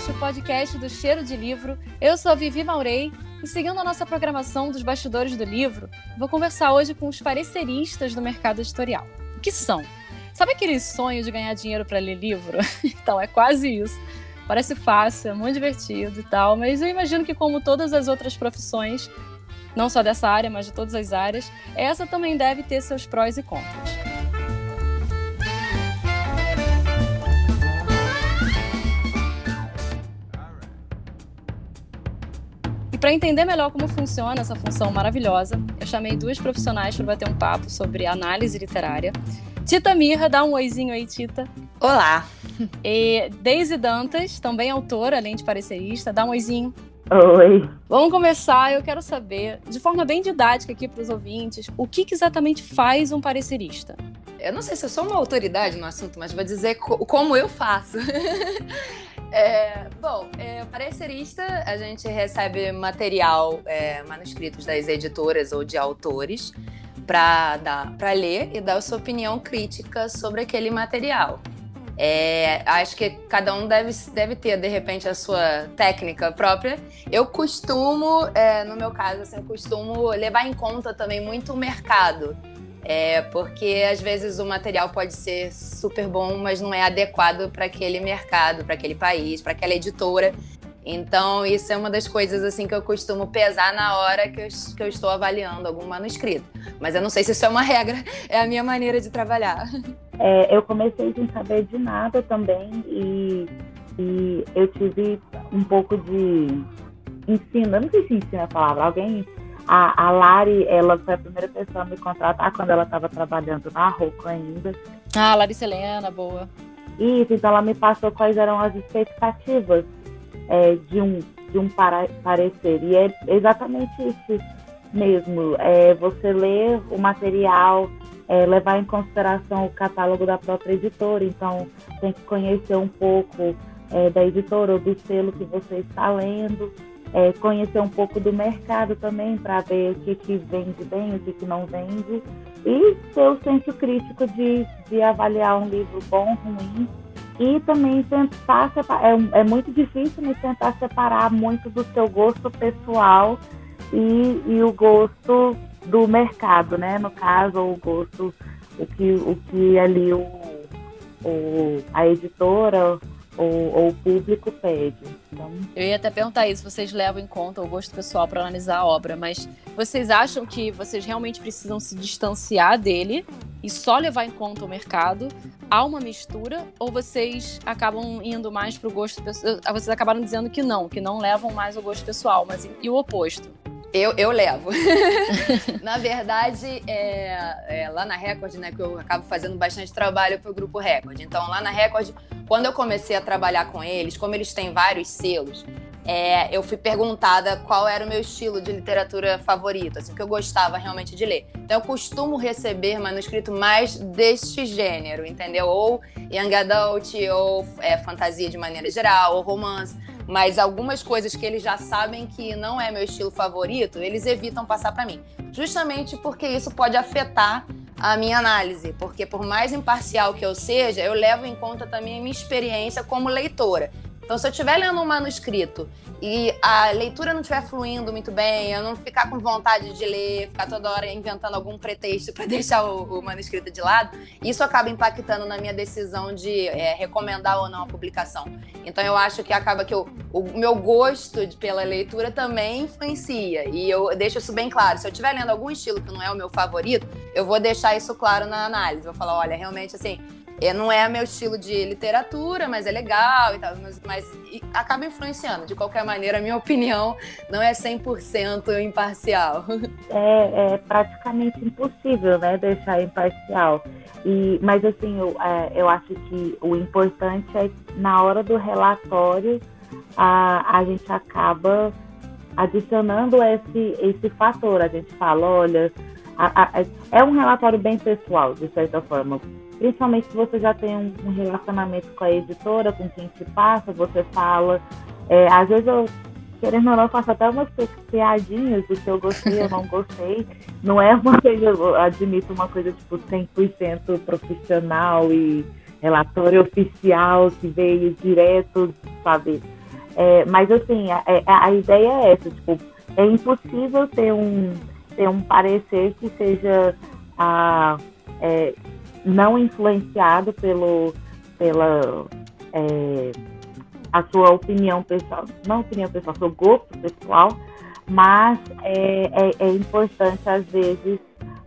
Politicast, o podcast do Cheiro de Livro. Eu sou a Vivi Maurei e seguindo a nossa programação dos bastidores do livro, vou conversar hoje com os pareceristas do mercado editorial. O que são? Sabe aquele sonho de ganhar dinheiro para ler livro? então, é quase isso. Parece fácil, é muito divertido e tal, mas eu imagino que, como todas as outras profissões, não só dessa área, mas de todas as áreas, essa também deve ter seus prós e contras. Para entender melhor como funciona essa função maravilhosa, eu chamei duas profissionais para bater um papo sobre análise literária. Tita Mirra, dá um oizinho aí, Tita. Olá. E Daisy Dantas, também autora, além de parecerista, dá um oizinho. Oi. Vamos começar. Eu quero saber, de forma bem didática aqui para os ouvintes, o que, que, exatamente faz um parecerista? Eu não sei se eu sou uma autoridade no assunto, mas vou dizer co como eu faço. É, bom, é, parecerista, a gente recebe material, é, manuscritos das editoras ou de autores para ler e dar sua opinião crítica sobre aquele material. É, acho que cada um deve, deve ter, de repente, a sua técnica própria. Eu costumo, é, no meu caso, assim, eu costumo levar em conta também muito o mercado. É, porque às vezes o material pode ser super bom, mas não é adequado para aquele mercado, para aquele país, para aquela editora. Então, isso é uma das coisas assim que eu costumo pesar na hora que eu, que eu estou avaliando algum manuscrito. Mas eu não sei se isso é uma regra, é a minha maneira de trabalhar. É, eu comecei sem saber de nada também e, e eu tive um pouco de ensino, eu não sei se ensina a palavra, alguém a, a Lari, ela foi a primeira pessoa a me contratar quando ela estava trabalhando na Roco ainda. Ah, Larissa Helena, boa. Isso, então ela me passou quais eram as expectativas é, de um, de um para, parecer. E é exatamente isso mesmo. É você ler o material, é, levar em consideração o catálogo da própria editora. Então, tem que conhecer um pouco é, da editora ou do selo que você está lendo é, conhecer um pouco do mercado também para ver o que, que vende bem, o que, que não vende e ter o senso crítico de, de avaliar um livro bom, ruim e também tentar separar, é, é muito difícil, mas tentar separar muito do seu gosto pessoal e, e o gosto do mercado, né? No caso, o gosto, o que, o que ali o, o, a editora ou, ou o público pede. Então... Eu ia até perguntar isso, vocês levam em conta o gosto pessoal para analisar a obra, mas vocês acham que vocês realmente precisam se distanciar dele e só levar em conta o mercado? Há uma mistura ou vocês acabam indo mais para o gosto pessoal? Vocês acabaram dizendo que não, que não levam mais o gosto pessoal, mas e o oposto? Eu, eu levo. na verdade, é, é, lá na Record, né, que eu acabo fazendo bastante trabalho para o Grupo Record. Então, lá na Record, quando eu comecei a trabalhar com eles, como eles têm vários selos, é, eu fui perguntada qual era o meu estilo de literatura favorito, assim, que eu gostava realmente de ler. Então, eu costumo receber manuscrito mais deste gênero, entendeu? Ou young adult, ou é, fantasia de maneira geral, ou romance mas algumas coisas que eles já sabem que não é meu estilo favorito, eles evitam passar para mim. Justamente porque isso pode afetar a minha análise, porque por mais imparcial que eu seja, eu levo em conta também a minha experiência como leitora. Então, se eu estiver lendo um manuscrito e a leitura não estiver fluindo muito bem, eu não ficar com vontade de ler, ficar toda hora inventando algum pretexto para deixar o, o, manuscrito de lado, isso acaba impactando na minha decisão de é, recomendar ou não a publicação. Então, eu acho que acaba que o, o meu gosto de, pela leitura também influencia. E eu deixo isso bem claro. Se eu estiver lendo algum estilo que não é o meu favorito, eu vou deixar isso claro na análise. Vou falar, olha, realmente assim é, não é meu estilo de literatura, mas é legal e tal, mas, mas e acaba influenciando. De qualquer maneira, a minha opinião não é 100% imparcial. É, é, praticamente impossível, né, deixar imparcial. E, mas assim, eu, é, eu acho que o importante é na hora do relatório a, a gente acaba adicionando esse, esse fator. A gente fala, olha, a, a, é um relatório bem pessoal, de certa forma Principalmente se você já tem um, relacionamento com a editora, com quem te passa, você fala. É, às vezes eu, querendo ou não, faço até umas piadinhas do que eu gostei ou não gostei. Não é uma coisa, eu admito uma coisa tipo 100% profissional e relatório oficial que veio direto sabe? É, mas assim, a, é, a, ideia é essa, tipo, é impossível ter um, ter um parecer que seja a, é, não influenciado pelo, pela é, a sua opinião pessoal, não opinião pessoal, seu gosto pessoal, mas é, é, é importante às vezes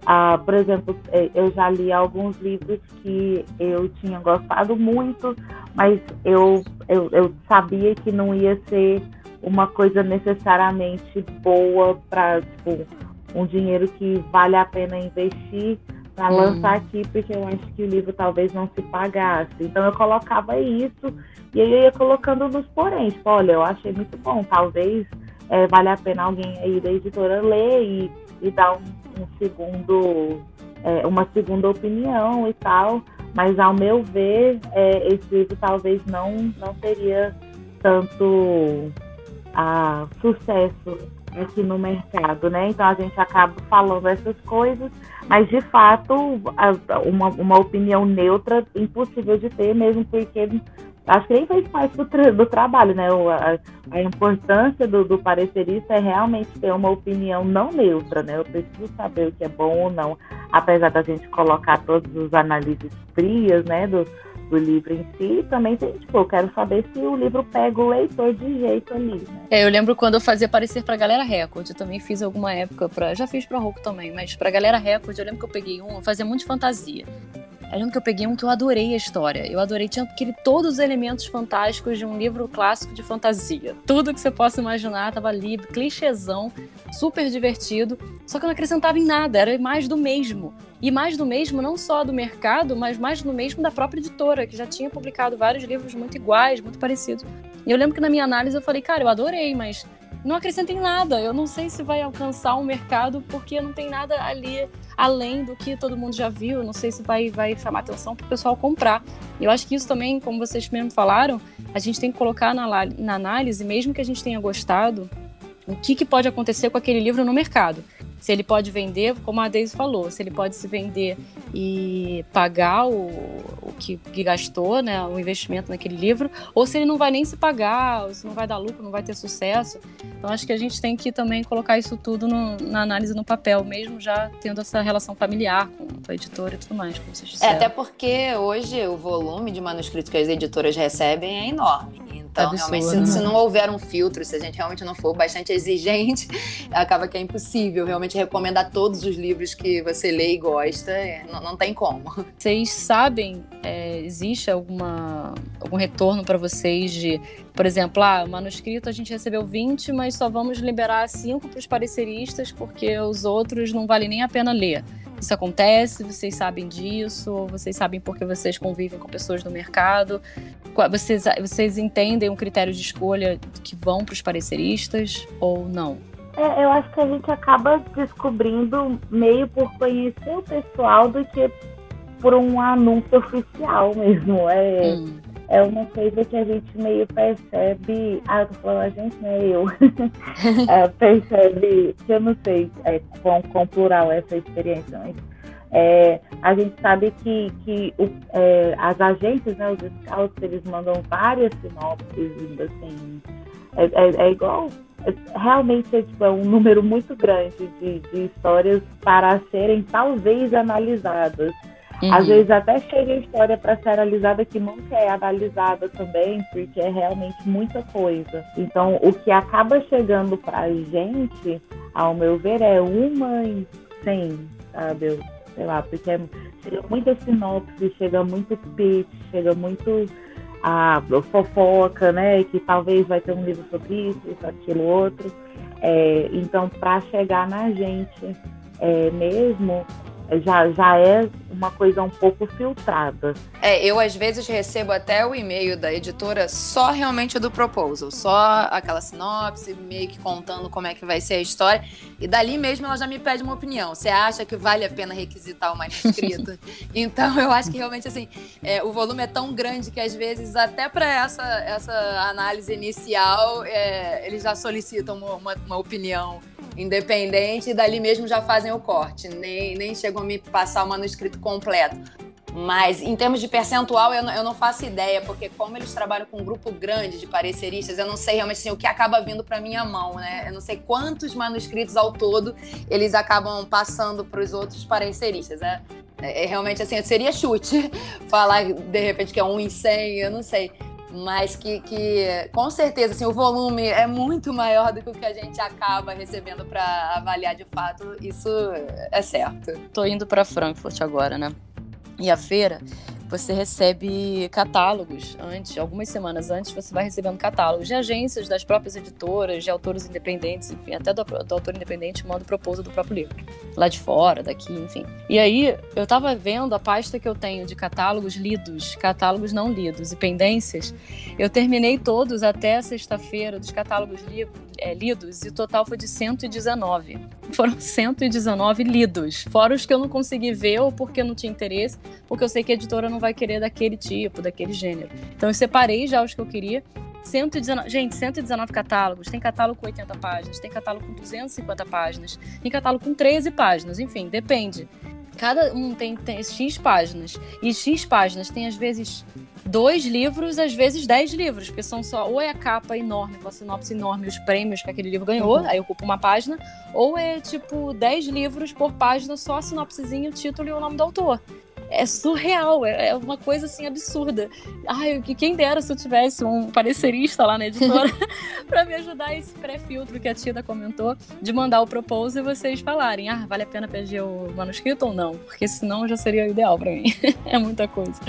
ah, por exemplo, é, eu já li alguns livros que eu tinha gostado muito, mas eu, eu, eu sabia que não ia ser uma coisa necessariamente boa para tipo, um dinheiro que vale a pena investir para hum. lançar aqui, porque eu acho que o livro talvez não se pagasse. Então eu colocava isso e aí eu ia colocando nos porém. Tipo, olha, eu achei muito bom, talvez é, vale a pena alguém aí da editora ler e, e dar um um segundo, é, uma segunda opinião e tal, mas ao meu ver, é, esse livro talvez não, não teria tanto a, sucesso aqui no mercado, né? Então a gente acaba falando essas coisas, mas de fato uma, uma opinião neutra impossível de ter, mesmo porque acho que nem faz parte do, tra do trabalho, né? A, a, importância do, do parecerista é realmente ter uma opinião não neutra, né? Eu preciso saber o que é bom ou não, apesar da gente colocar todas as análises frias, né? Do, do livro em si, também tem, tipo, eu quero saber se o livro pega o leitor de jeito ali, né? É, eu lembro quando eu fazia aparecer pra Galera Record, eu também fiz alguma época pra, já fiz pra Roku também, mas pra Galera Record, eu lembro que eu peguei um, eu fazia muito de fantasia. Eu lembro que eu peguei um que eu adorei a história. Eu adorei, tinha aquele, todos os elementos fantásticos de um livro clássico de fantasia. Tudo que você possa imaginar tava ali, clichêzão, super divertido. Só que eu não acrescentava em nada, era mais do mesmo. E mais do mesmo, não só do mercado, mas mais do mesmo da própria editora, que já tinha publicado vários livros muito iguais, muito parecidos. E eu lembro que na minha análise eu falei, cara, eu adorei, mas não acrescentem nada. Eu não sei se vai alcançar o mercado porque não tem nada ali além do que todo mundo já viu. Não sei se vai, vai chamar atenção para o pessoal comprar. Eu acho que isso também, como vocês mesmo falaram, a gente tem que colocar na, na análise, mesmo que a gente tenha gostado, o que, que pode acontecer com aquele livro no mercado se ele pode vender, como a Deise falou, se ele pode se vender e pagar o, o que, que, gastou, né, o investimento naquele livro, ou se ele não vai nem se pagar, ou se não vai dar lucro, não vai ter sucesso. Então acho que a gente tem que também colocar isso tudo no, na análise no papel, mesmo já tendo essa relação familiar com a editora e tudo mais, como vocês é, disseram. É, até porque hoje o volume de manuscritos que as editoras recebem é enorme. Então, Absurdo, realmente, se, né? se, não houver um filtro, se a gente realmente não for bastante exigente, acaba que é impossível realmente recomendar todos os livros que você lê e gosta. É, não, não tem como. Vocês sabem, é, existe alguma, algum retorno para vocês de, por exemplo, ah, o manuscrito a gente recebeu 20, mas só vamos liberar 5 para os pareceristas porque os outros não vale nem a pena ler isso acontece, vocês sabem disso, vocês sabem porque vocês convivem com pessoas do mercado, vocês, vocês entendem o critério de escolha que vão para os pareceristas ou não? É, eu acho que a gente acaba descobrindo meio por conhecer o pessoal do que por um anúncio oficial mesmo. É, hum. É uma coisa que a gente meio percebe. Ah, eu tô falando a gente, não é eu. é, percebe, que eu não sei é, com, plural essa experiência, mas é, a gente sabe que, que o, é, as agências, né, os scouts, eles mandam várias sinopses, assim, é, é, é igual, é, realmente é, tipo, é, um número muito grande de, de histórias para serem talvez analisadas. Uhum. Às vezes até chega a história para ser analisada que nunca é analisada também, porque é realmente muita coisa. Então, o que acaba chegando para a gente, ao meu ver, é uma em cem, sabe? sei lá, porque é, chega muita sinopse, chega muito pitch, chega muito a fofoca, né? Que talvez vai ter um livro sobre isso, isso, aquilo, outro. É, então, para chegar na gente é, mesmo, já, já é uma coisa um pouco filtrada. É, eu às vezes recebo até o e-mail da editora só realmente do proposal, só aquela sinopse, meio que contando como é que vai ser a história. E dali mesmo ela já me pede uma opinião. Você acha que vale a pena requisitar o manuscrito? então eu acho que realmente assim, é, o volume é tão grande que às vezes até para essa, essa análise inicial é, eles já solicitam uma, uma, uma opinião independente e dali mesmo já fazem o corte. Nem, nem chegam a me passar o manuscrito completo. Mas em termos de percentual, eu não, eu não, faço ideia, porque como eles trabalham com um grupo grande de pareceristas, eu não sei realmente assim, o que acaba vindo para minha mão, né? Eu não sei quantos manuscritos ao todo eles acabam passando para os outros pareceristas. Né? É, realmente assim, seria chute falar de repente que é um em cem, eu não sei mas que, que com certeza assim, o volume é muito maior do que o que a gente acaba recebendo para avaliar de fato, isso é certo. Tô indo para Frankfurt agora, né? E a feira você recebe catálogos antes, algumas semanas antes, você vai recebendo catálogos de agências, das próprias editoras, de autores independentes, enfim, até do, do autor independente manda o propósito do próprio livro, lá de fora, daqui, enfim. E aí, eu tava vendo a pasta que eu tenho de catálogos lidos, catálogos não lidos e pendências, eu terminei todos até sexta-feira dos catálogos li é, lidos e o total foi de 119. Foram 119 lidos, fora os que eu não consegui ver ou porque não tinha interesse, porque eu sei que a editora não vai querer daquele tipo, daquele gênero. Então eu separei já os que eu queria. 119, gente, 119 catálogos. Tem catálogo com 80 páginas, tem catálogo com 250 páginas, tem catálogo com 13 páginas, enfim, depende. Cada um tem, tem X páginas. E X páginas tem, às vezes, dois livros, às vezes dez livros, porque são só, ou é a capa enorme, com a sinopse enorme, os prêmios que aquele livro ganhou, uhum. aí ocupa uma página, ou é tipo dez livros por página, só a sinopsezinha, o título e o nome do autor é surreal, é, é uma coisa assim absurda. Ai, que quem dera se eu tivesse um parecerista lá na editora para me ajudar esse pré-filtro que a Tida comentou, de mandar o propose e vocês falarem, ah, vale a pena pedir o manuscrito ou não? Porque senão já seria o ideal para mim. é muita coisa.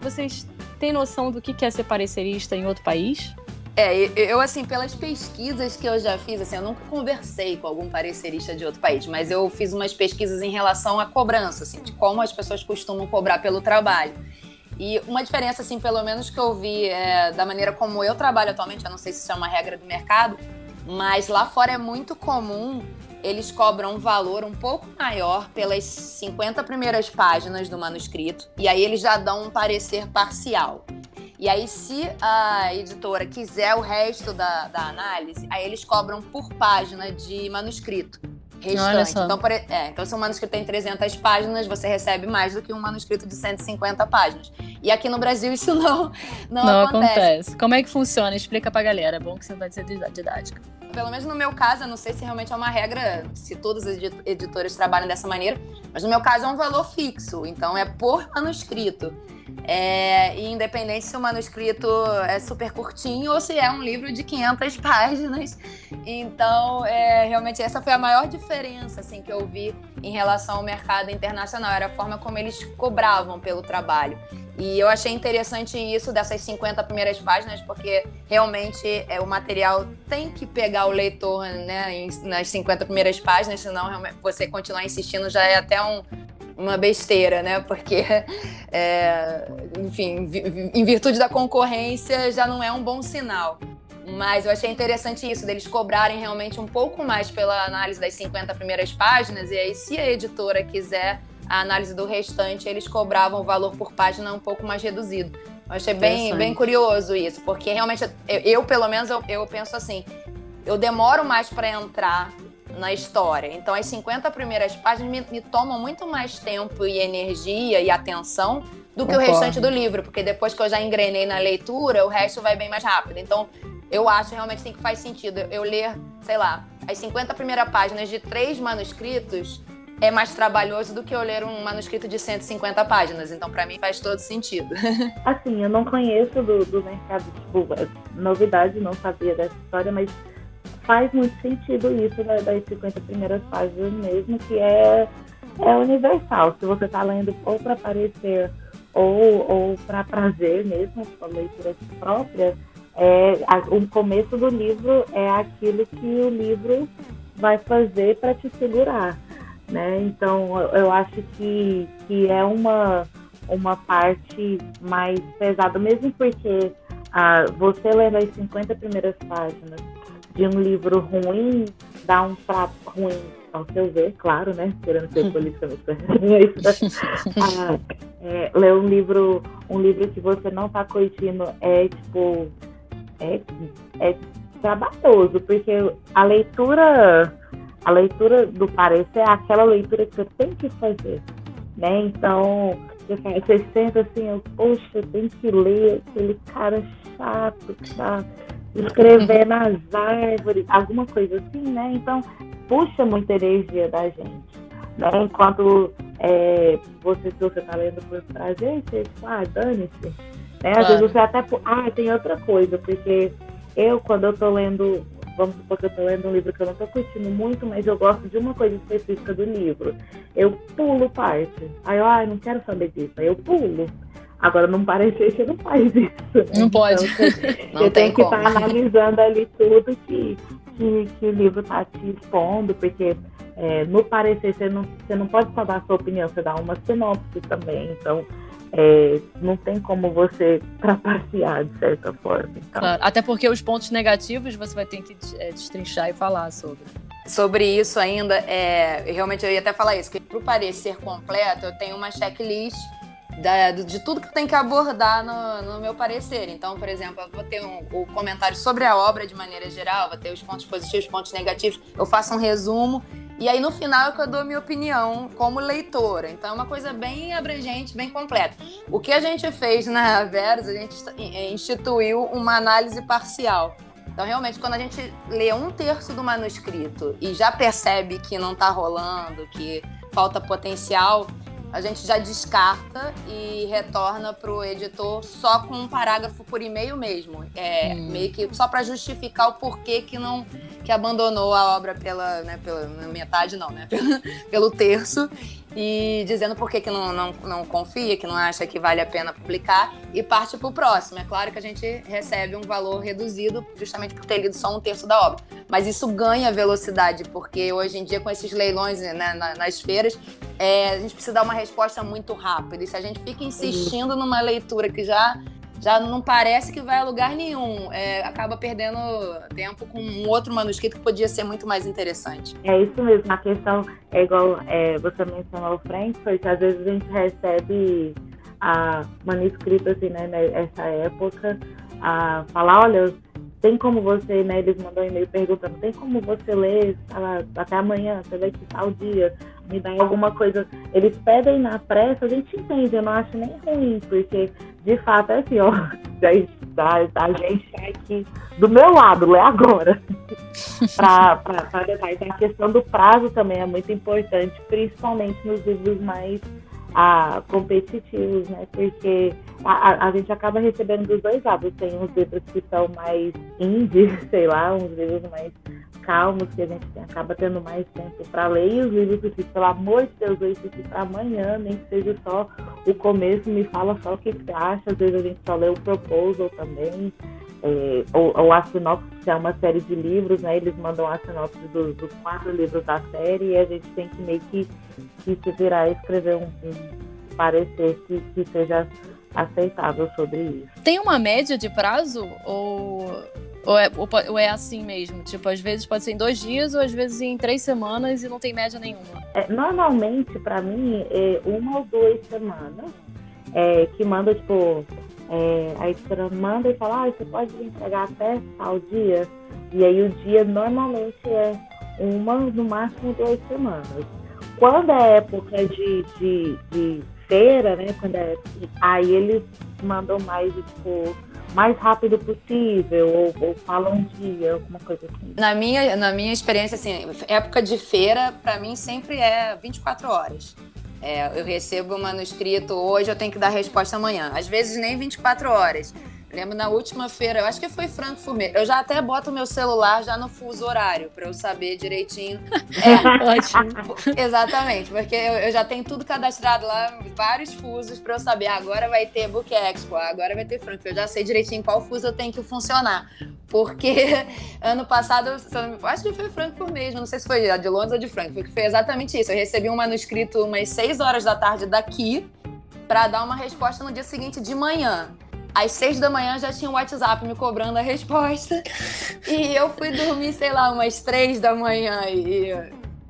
Vocês têm noção do que é ser parecerista em outro país? É, eu, assim, pelas pesquisas que eu já fiz, assim, eu nunca conversei com algum parecerista de outro país, mas eu fiz umas pesquisas em relação à cobrança, assim, de como as pessoas costumam cobrar pelo trabalho. E uma diferença, assim, pelo menos que eu vi é, da maneira como eu trabalho atualmente, eu não sei se isso é uma regra do mercado, mas lá fora é muito comum eles cobram um valor um pouco maior pelas 50 primeiras páginas do manuscrito, e aí eles já dão um parecer parcial. E aí, se a editora quiser o resto da, da análise, aí eles cobram por página de manuscrito restante. Então, por, é, então, se um manuscrito tem 300 páginas, você recebe mais do que um manuscrito de 150 páginas. E aqui no Brasil isso não, não, não acontece. acontece. Como é que funciona? Explica pra galera. É bom que você vai ser didática. Pelo menos no meu caso, eu não sei se realmente é uma regra, se todas as editoras trabalham dessa maneira, mas no meu caso é um valor fixo. Então, é por manuscrito. É, e independente se o manuscrito é super curtinho ou se é um livro de 500 páginas. Então, é, realmente, essa foi a maior diferença assim, que eu vi em relação ao mercado internacional. Era a forma como eles cobravam pelo trabalho. E eu achei interessante isso dessas 50 primeiras páginas, porque realmente é, o material tem que pegar o leitor né, nas 50 primeiras páginas, senão você continuar insistindo já é até um, uma besteira, né? Porque, é, enfim, em virtude da concorrência já não é um bom sinal. Mas eu achei interessante isso, deles cobrarem realmente um pouco mais pela análise das 50 primeiras páginas, e aí, se a editora quiser a análise do restante, eles cobravam o valor por página um pouco mais reduzido. Eu achei bem, bem curioso isso, porque realmente eu, eu pelo menos, eu, eu penso assim: eu demoro mais para entrar na história. Então, as 50 primeiras páginas me, me, tomam muito mais tempo e energia e atenção do que Concordo. o restante do livro, porque depois que eu já engrenei na leitura, o resto vai bem mais rápido. Então, eu acho realmente sim, que faz sentido eu ler, sei lá, as 50 primeiras páginas de três manuscritos é mais trabalhoso do que eu ler um manuscrito de 150 páginas. Então, para mim, faz todo sentido. Assim, eu não conheço do, do mercado, tipo, novidade, não sabia dessa história, mas faz muito sentido isso das 50 primeiras páginas mesmo, que é, é universal. Se você está lendo ou para aparecer ou, ou para prazer mesmo, para leitura própria, é, a, o começo do livro é aquilo que o livro vai fazer para te segurar. Né? Então, eu acho que, que é uma, uma parte mais pesada, mesmo porque ah, você lendo as 50 primeiras páginas de um livro ruim dá um prato ruim ao seu ver, claro, né? Querendo ser politicamente ah, é, ler um livro, um livro que você não está curtindo é tipo é, é trabalhoso, porque a leitura a leitura do parecer é aquela leitura que você tem que fazer, né? Então Você, senta assim, eu, poxa, tem que ler aquele cara chato que tá escrevendo nas árvores, alguma coisa assim, né? Então, puxa muita energia da gente. Né? Enquanto é, você, se você tá lendo por prazer, você, tipo, ah, dane-se. Né? Às claro. vezes você até. Ah, tem outra coisa, porque eu, quando eu tô lendo, vamos supor que eu tô lendo um livro que eu não tô curtindo muito, mas eu gosto de uma coisa específica do livro. Eu pulo parte. Aí eu, ah, não quero saber disso. Aí eu pulo. Agora, não parecer que não faz isso. Né? Não pode. Então, não eu tenho que estar tá analisando ali tudo que, que, que o livro está te expondo, porque é, no parecer você não, você não pode só dar a sua opinião, você dá uma sinopse também. Então, é, não tem como você trapacear de certa forma. Então. Claro, até porque os pontos negativos você vai ter que é, destrinchar e falar sobre. Sobre isso ainda, é, realmente eu ia até falar isso, que para o parecer completo eu tenho uma checklist da, de tudo que tem que abordar no, no, meu parecer. Então, por exemplo, eu vou ter um, o comentário sobre a obra de maneira geral, vou ter os pontos positivos, os pontos negativos, eu faço um resumo e aí no final é que eu dou minha opinião como leitora. Então é uma coisa bem abrangente, bem completa. O que a gente fez na Verus, a gente instituiu uma análise parcial. Então, realmente, quando a gente lê um terço do manuscrito e já percebe que não está rolando, que falta potencial, a gente já descarta e retorna para o editor só com um parágrafo por e-mail mesmo. É, hum. Meio que só para justificar o porquê que não que abandonou a obra pela, né, pela metade, não, né? Pelo, pelo terço e dizendo por que, que não, não, não confia, que não acha que vale a pena publicar e parte para o próximo. É claro que a gente recebe um valor reduzido justamente por ter lido só um terço da obra. Mas isso ganha velocidade, porque hoje em dia, com esses leilões né, nas feiras, é, a gente precisa dar uma resposta muito rápida. E se a gente fica insistindo numa leitura que já já não parece que vai a lugar nenhum. É, acaba perdendo tempo com um outro manuscrito que podia ser muito mais interessante. É isso mesmo. A questão é igual é, você mencionou Frankfurt, às vezes a gente recebe a manuscrito assim, né, nessa época, a falar, olha, tem como você, né? Eles mandam um e-mail perguntando, tem como você ler até amanhã, você vai quitar o dia, me dá alguma coisa. Eles pedem na pressa, a gente entende, eu não acho nem ruim, porque de fato é assim, ó, a, a gente tá aqui do meu lado, lê agora. para detalhe. Então, a questão do prazo também é muito importante, principalmente nos livros mais ah, competitivos, né? Porque a, a, gente acaba recebendo dos dois lados. Tem uns livros que são mais indie, sei lá, uns livros mais calmos, que a gente acaba tendo mais tempo para ler, e os livros que, pelo amor de Deus, eu esqueci para amanhã, nem que seja só o começo, me fala só o que você acha. Às vezes a gente só lê o proposal também. É, ou, ou a sinopse, que é uma série de livros, né? Eles mandam a sinopse dos, dos quatro livros da série e a gente tem que meio que, que se virar e escrever um, um parecer que, que seja aceitável sobre isso. Tem uma média de prazo ou, ou, é, ou é assim mesmo? Tipo, às vezes pode ser em dois dias ou às vezes em três semanas e não tem média nenhuma? É, normalmente, para mim, é uma ou duas semanas é, que manda, tipo, é, a editora manda e fala, ah, você pode entregar até tal dia. E aí o dia normalmente é uma, no máximo duas semanas. Quando é época de, de, de feira, né? Quando é, aí eles mandam mais, tipo, mais rápido possível, ou, ou falam um dia, alguma coisa assim. Na minha, na minha experiência, assim, época de feira, para mim, sempre é 24 horas. É, eu recebo o manuscrito hoje, eu tenho que dar resposta amanhã. Às vezes nem 24 horas. Lembro na última feira, eu acho que foi Frankfurt mesmo. Eu já até boto o meu celular já no fuso horário, para eu saber direitinho. É, ótimo. Exatamente, porque eu, eu, já tenho tudo cadastrado lá, vários fusos, para eu saber. Ah, agora vai ter Book Expo, agora vai ter Frankfurt. Eu já sei direitinho qual fuso eu tenho que funcionar. Porque ano passado, acho que foi Frankfurt mesmo, não sei se foi de Londres ou de Frankfurt, que foi exatamente isso. Eu recebi um manuscrito umas 6 horas da tarde daqui, para dar uma resposta no dia seguinte de manhã. Às seis da manhã já tinha um WhatsApp me cobrando a resposta. E eu fui dormir, sei lá, umas três da manhã. E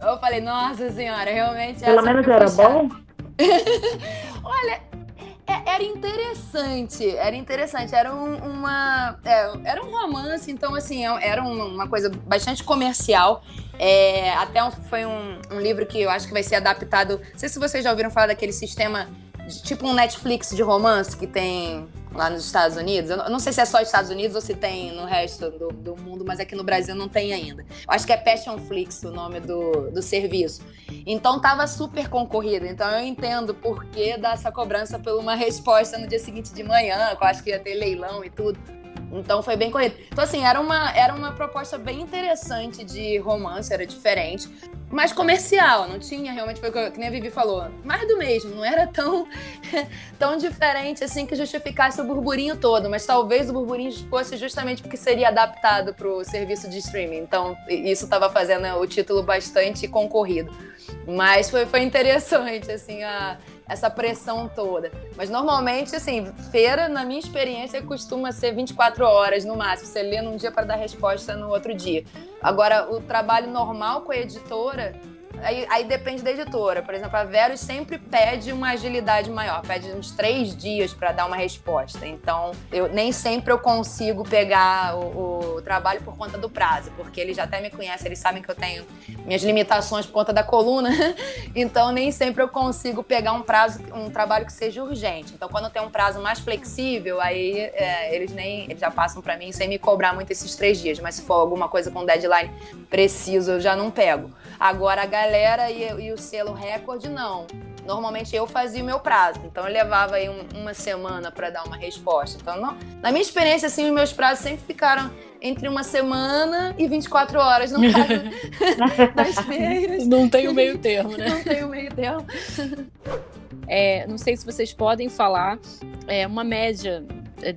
eu falei, nossa senhora, realmente. Pelo menos era bom? Olha, é, era interessante, era interessante, era um, uma, é, era um romance, então assim, é, era uma coisa bastante comercial. É, até um, foi um, um, livro que eu acho que vai ser adaptado. Não sei se vocês já ouviram falar daquele sistema tipo um Netflix de romance que tem lá nos Estados Unidos. Eu não sei se é só Estados Unidos ou se tem no resto do, do mundo, mas aqui no Brasil não tem ainda. Eu acho que é Passionflix o nome do, do serviço. Então tava super concorrido. Então eu entendo por que dar essa cobrança por uma resposta no dia seguinte de manhã, que eu acho que ia ter leilão e tudo. Então foi bem corrido. Então, assim, era uma, era uma proposta bem interessante de romance, era diferente, mas comercial, não tinha realmente, foi que nem a Vivi falou, mais do mesmo, não era tão, tão diferente assim que justificasse o burburinho todo, mas talvez o burburinho fosse justamente porque seria adaptado para o serviço de streaming. Então, isso estava fazendo o título bastante concorrido. Mas foi, foi interessante, assim, a essa pressão toda. Mas normalmente, assim, feira, na minha experiência, costuma ser 24 horas no máximo. Você lê num dia para dar resposta no outro dia. Agora, o trabalho normal com a editora Aí, aí, depende da editora. Por exemplo, a Verus sempre pede uma agilidade maior, pede uns três dias para dar uma resposta. Então, eu nem sempre eu consigo pegar o, o, trabalho por conta do prazo, porque eles já até me conhecem, eles sabem que eu tenho minhas limitações por conta da coluna. então, nem sempre eu consigo pegar um prazo, um trabalho que seja urgente. Então, quando tem um prazo mais flexível, aí é, eles nem eles já passam para mim sem me cobrar muito esses três dias. Mas se for alguma coisa com deadline preciso, eu já não pego. Agora, a galera e, e o selo recorde, não. Normalmente eu fazia o meu prazo, então eu levava aí um, uma semana para dar uma resposta. Então, não, na minha experiência, assim, os meus prazos sempre ficaram entre uma semana e 24 horas, no caso das feiras. Não tem o meio termo, né? Não tem o meio termo. É, não sei se vocês podem falar é, uma média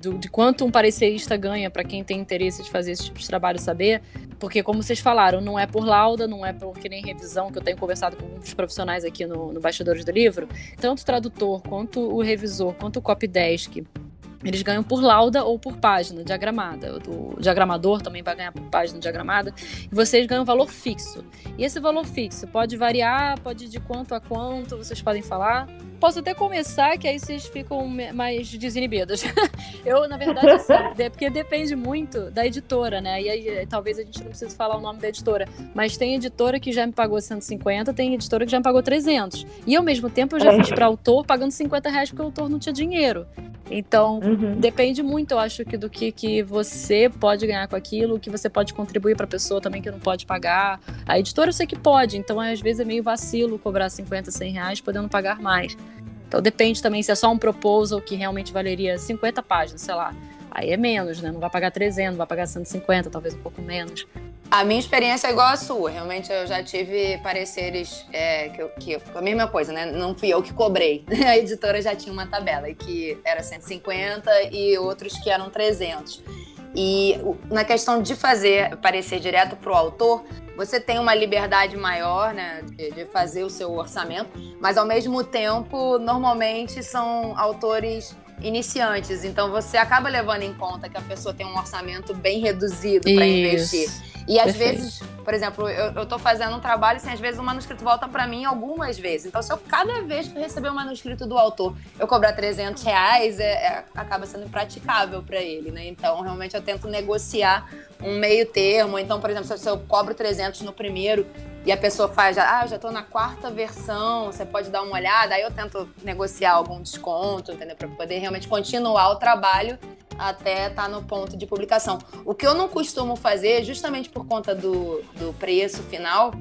do, de quanto um parecerista ganha para quem tem interesse de fazer esse tipo de trabalho saber, porque como vocês falaram, não é por lauda, não é por que nem revisão, que eu tenho conversado com muitos profissionais aqui no, no Bastidores do Livro, tanto o tradutor, quanto o revisor, quanto o copydesk, eles ganham por lauda ou por página diagramada. O diagramador também vai ganhar por página diagramada. E vocês ganham valor fixo. E esse valor fixo pode variar, pode de quanto a quanto, vocês podem falar. Posso até começar, que aí vocês ficam mais desinibidos. eu, na verdade, assim, é porque depende muito da editora, né? E aí talvez a gente não precise falar o nome da editora. Mas tem editora que já me pagou 150, tem editora que já me pagou 300. E ao mesmo tempo eu já fiz para autor pagando 50 reais porque o autor não tinha dinheiro. Então, uhum. depende muito, eu acho, que do que, que você pode ganhar com aquilo, que você pode contribuir para a pessoa também que não pode pagar. A editora eu sei que pode, então às vezes é meio vacilo cobrar 50, 100 reais podendo pagar mais. Então depende também se é só um proposal que realmente valeria 50 páginas, sei lá. Aí é menos, né? Não vai pagar 300, vai pagar 150, talvez um pouco menos. A minha experiência é igual à sua. Realmente eu já tive pareceres é, que, que a mesma coisa, né? Não fui eu que cobrei. A editora já tinha uma tabela que era 150 e outros que eram 300. E na questão de fazer parecer direto para o autor, você tem uma liberdade maior, né, de, de, fazer o seu orçamento, mas ao mesmo tempo, normalmente são autores iniciantes, então você acaba levando em conta que a pessoa tem um orçamento bem reduzido para investir. E às Perfeito. vezes, por exemplo, eu, eu tô fazendo um trabalho e assim, às vezes o manuscrito volta para mim algumas vezes. Então, se eu cada vez que eu receber o um manuscrito do autor, eu cobrar 300 reais, é, é acaba sendo impraticável para ele, né? Então, realmente eu tento negociar um meio termo. Então, por exemplo, se eu cobro 300 no primeiro e a pessoa faz, ah, já tô na quarta versão, você pode dar uma olhada, aí eu tento negociar algum desconto, entendeu? Para poder realmente continuar o trabalho até estar tá no ponto de publicação. O que eu não costumo fazer, justamente por conta do, do preço final,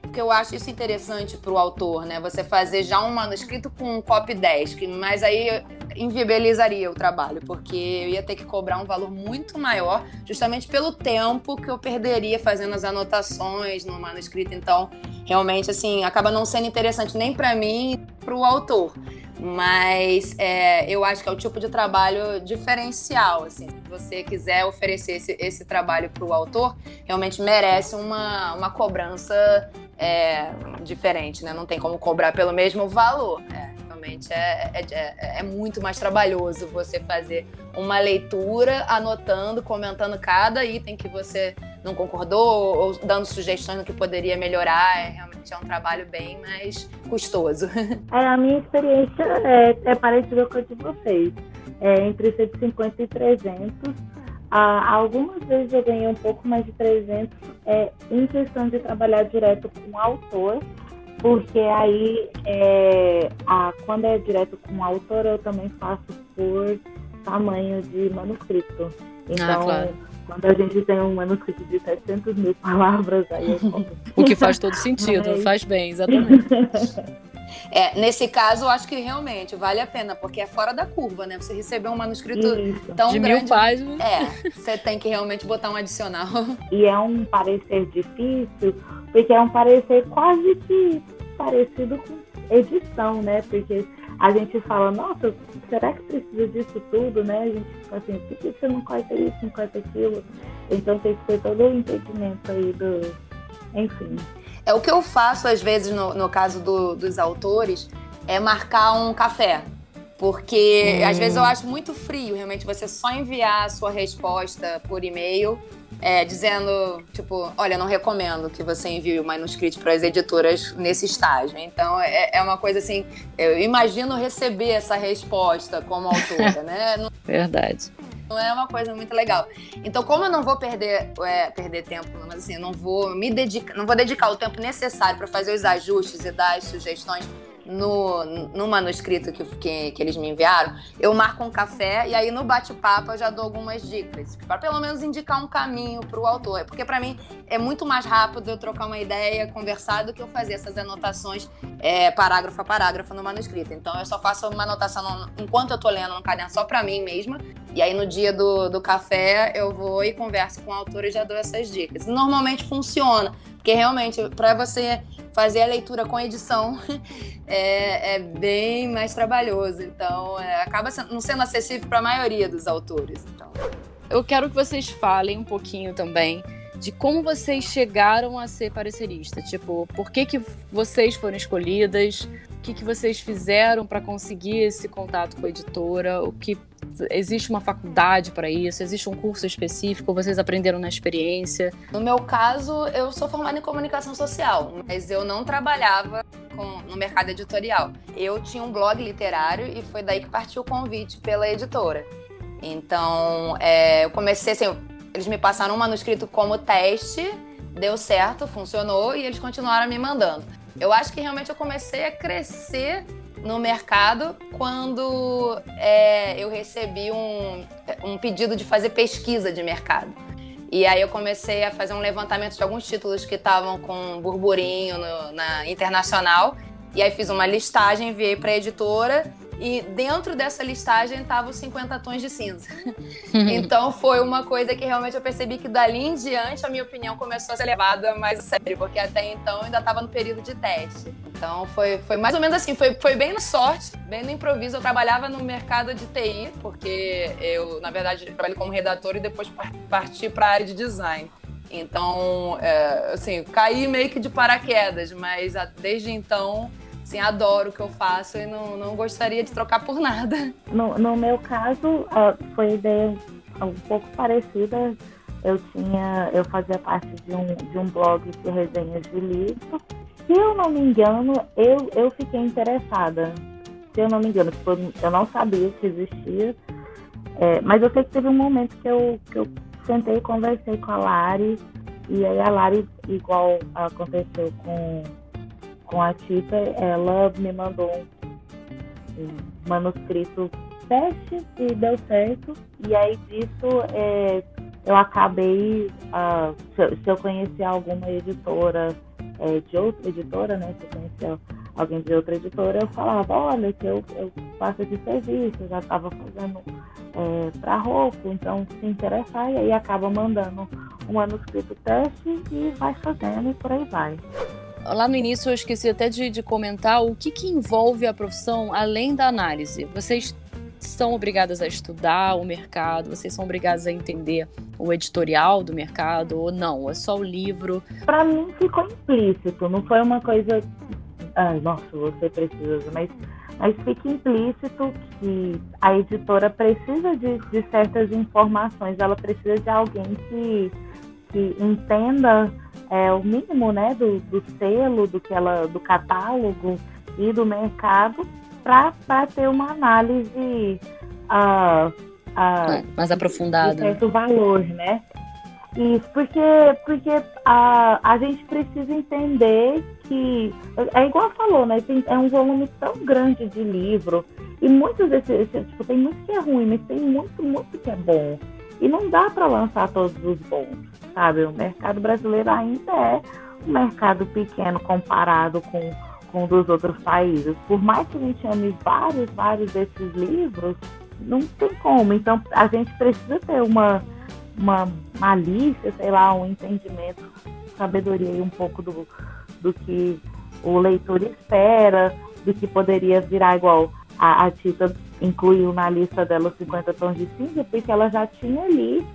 porque eu acho isso interessante para o autor, né? Você fazer já um manuscrito com um copy desk, mas aí inviabilizaria o trabalho, porque eu ia ter que cobrar um valor muito maior, justamente pelo tempo que eu perderia fazendo as anotações no manuscrito. Então, realmente, assim, acaba não sendo interessante nem para mim, para o autor. Mas é, eu acho que é o tipo de trabalho diferencial. Assim. Se você quiser oferecer esse, esse trabalho para o autor, realmente merece uma, uma cobrança é, diferente, né? Não tem como cobrar pelo mesmo valor. É, realmente é, é, é, é muito mais trabalhoso você fazer uma leitura, anotando, comentando cada item que você não concordou ou dando sugestões no que poderia melhorar. É, realmente é um trabalho bem mais custoso. É, a minha experiência é, é parecida com a de vocês. É, entre 150 e 300. Ah, algumas vezes eu ganhei um pouco mais de 300 é, em questão de trabalhar direto com o autor, porque aí, é, a, quando é direto com o autor, eu também faço por tamanho de manuscrito. Ah, Então, claro. quando a gente tem um manuscrito de 700 mil palavras, aí eu. O que faz todo sentido, Mas- faz bem, exatamente. É, nesse caso, eu acho que realmente vale a pena, porque é fora da curva, né? Você receber um manuscrito Isso. tão De grande. mil páginas. É, você tem que realmente botar um adicional. E é um parecer difícil, porque é um parecer quase que parecido com edição, né? Porque a gente fala, nossa, será que precisa disso tudo, né? A gente fica assim, por que você não corta isso, não corta aquilo? Então tem que ter todo o entendimento aí do. Enfim. É o que eu faço, às vezes, no, no caso do- dos autores, é marcar um café. Porque Hum. às vezes eu acho muito frio, realmente, você só enviar a sua resposta por e-mail, é, dizendo, tipo, olha, não recomendo que você envie o manuscrito para as editoras nesse estágio. Então, é, é uma coisa assim, eu imagino receber essa resposta como autora, né? Não Verdade. Não é uma coisa muito legal. Então, como eu não vou perder, é, perder tempo, mas assim, não vou me dedicar, não vou dedicar o tempo necessário para fazer os ajustes e dar as sugestões no, no manuscrito que, que, que eles me enviaram, eu marco um café e aí no bate-papo eu já dou algumas dicas, para pelo menos indicar um caminho para o autor. Porque para mim é muito mais rápido eu trocar uma ideia, conversar, do que eu fazer essas anotações é, parágrafo a parágrafo no manuscrito. Então eu só faço uma anotação no- enquanto eu tô lendo no caderno só para mim mesma. E aí no dia do, do café eu vou e converso com o autor e já dou essas dicas. Normalmente funciona, porque realmente para você fazer a leitura com edição é, é bem mais trabalhoso. Então é, acaba sendo- não sendo acessível para a maioria dos autores. Então. Eu quero que vocês falem um pouquinho também de como vocês chegaram a ser parecerista. Tipo, por que, que vocês foram escolhidas? O que, que vocês fizeram para conseguir esse contato com a editora? O que existe uma faculdade para isso? Existe um curso específico? Vocês aprenderam na experiência? No meu caso, eu sou formada em comunicação social, mas eu não trabalhava com- no mercado editorial. Eu tinha um blog literário e foi daí que partiu o convite pela editora. Então, é, eu comecei assim, eles me passaram um manuscrito como teste, deu certo, funcionou e eles continuaram me mandando. Eu acho que realmente eu comecei a crescer no mercado quando é, eu recebi um, um pedido de fazer pesquisa de mercado. E aí eu comecei a fazer um levantamento de alguns títulos que estavam com burburinho no- na internacional. E aí fiz uma listagem, enviei para a editora. E dentro dessa listagem estavam os 50 tons de cinza. Então foi uma coisa que realmente eu percebi que dali em diante a minha opinião começou a ser levada mais a sério, porque até então eu ainda estava no período de teste. Então foi, foi mais ou menos assim, foi, foi bem na sorte, bem no improviso. Eu trabalhava no mercado de TI, porque eu, na verdade, trabalhei como redator e depois par- parti para a área de design. Então, é, assim, caí meio que de paraquedas, mas desde então, assim, adoro o que eu faço e não, não gostaria de trocar por nada. No, no meu caso, ah, foi ideia um pouco parecida. Eu tinha, eu fazia parte de um, de um blog de resenhas de livro. Se eu não me engano, eu, eu fiquei interessada. Se eu não me engano, tipo, eu não sabia que existia. É, mas eu sei que teve um momento que eu, que eu sentei e conversei com a Lari. E aí a Lari, igual aconteceu com, com a Tita, ela me mandou um, manuscrito teste e deu certo. E aí disso é, eu acabei, ah, se, eu- se eu conhecia alguma editora é, de outra editora, né? Se eu conhecia alguém de outra editora, eu falava, olha, que eu, eu faço esse serviço, eu já estava fazendo é, para roupa, então se interessar, e aí acaba mandando um manuscrito teste e vai fazendo e por aí vai. Lá no início eu esqueci até de, de comentar o que, que envolve a profissão além da análise. Vocês são obrigadas a estudar o mercado, vocês são obrigadas a entender o editorial do mercado ou não? É só o livro. Para mim ficou implícito, não foi uma coisa, ai, nossa, você precisa, mas, mas fica implícito que a editora precisa de, de certas informações, ela precisa de alguém que, que entenda é, o mínimo né, do, do selo, do, que ela, do catálogo e do mercado para ter uma análise ah, ah, mais de aprofundada. certo valor, né? Isso, porque, porque a, a gente precisa entender que, é igual falou, né? Tem, é um volume tão grande de livro, e muitos desses, tipo, tem muito que é ruim, mas tem muito, muito que é bom. E não dá para lançar todos os bons, sabe? O mercado brasileiro ainda é um mercado pequeno comparado com, com dos outros países. Por mais que a gente ame vários, vários desses livros, não tem como. Então, a gente precisa ter uma uma malícia, sei lá, um entendimento, sabedoria um pouco do, do que o leitor espera, do que poderia virar igual a, a Tita incluiu na lista dela os 50 tons de cinza, porque ela já tinha ali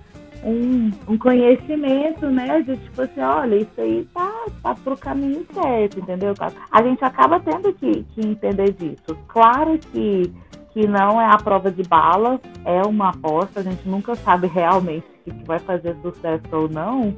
um, um conhecimento, né? De tipo assim, olha, isso aí tá, tá pro caminho certo, entendeu? A gente acaba tendo que, que entender disso. Claro que que não é a prova de bala, é uma aposta, a gente nunca sabe realmente se vai fazer sucesso ou não.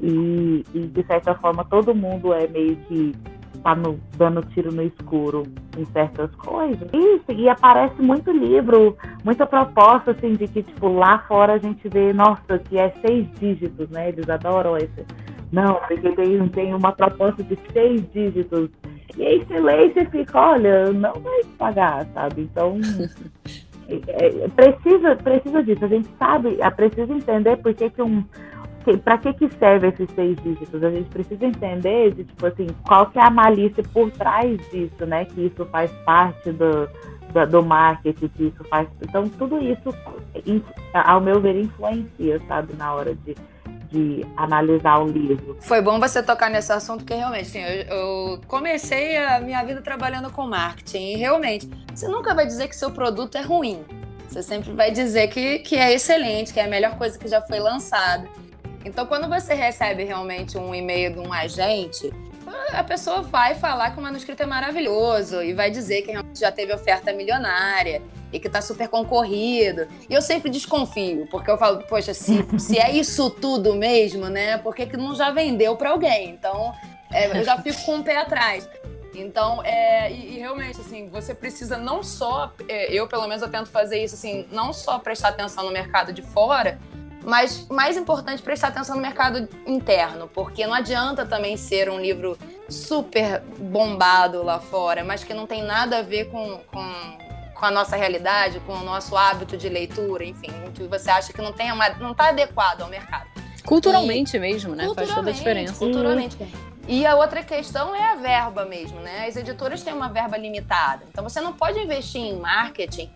E, e, de certa forma todo mundo é meio que tá no, dando tiro no escuro em certas coisas. Isso, e aparece muito livro, muita proposta assim de que tipo lá fora a gente vê, nossa, que é seis dígitos, né? Eles adoram esse. Não, porque tem, tem uma proposta de seis dígitos e aí você lê e você fica, olha, não vai pagar, sabe? Então, é, é, precisa, precisa disso. A gente sabe, é, precisa entender por que, que um. Para que, que serve esses seis dígitos? A gente precisa entender de, tipo assim, qual que é a malícia por trás disso, né? Que isso faz parte do, do, do marketing, que isso faz. Então, tudo isso, ao meu ver, influencia, sabe, na hora de, de analisar o livro. Foi bom você tocar nesse assunto, porque realmente, assim, eu, eu, comecei a minha vida trabalhando com marketing e realmente, você nunca vai dizer que seu produto é ruim. Você sempre vai dizer que, que é excelente, que é a melhor coisa que já foi lançada. Então, quando você recebe realmente um e-mail de um agente, a pessoa vai falar que o manuscrito é maravilhoso e vai dizer que já teve oferta milionária e que tá super concorrido. E eu sempre desconfio, porque eu falo, poxa, se, se é isso tudo mesmo, né? Por que, que não já vendeu para alguém? Então, é, eu já fico com o pé atrás. Então, é, e, e, realmente, assim, você precisa não só, é, eu pelo menos eu tento fazer isso, assim, não só prestar atenção no mercado de fora, mas mais importante, prestar atenção no mercado interno, porque não adianta também ser um livro super bombado lá fora, mas que não tem nada a ver com, com com a nossa realidade, com o nosso hábito de leitura, enfim, que você acha que não tem uma, não está adequado ao mercado. Culturalmente e, mesmo, né? Faz toda a diferença. Culturalmente. E a outra questão é a verba mesmo, né? As editoras têm uma verba limitada. Então você não pode investir em marketing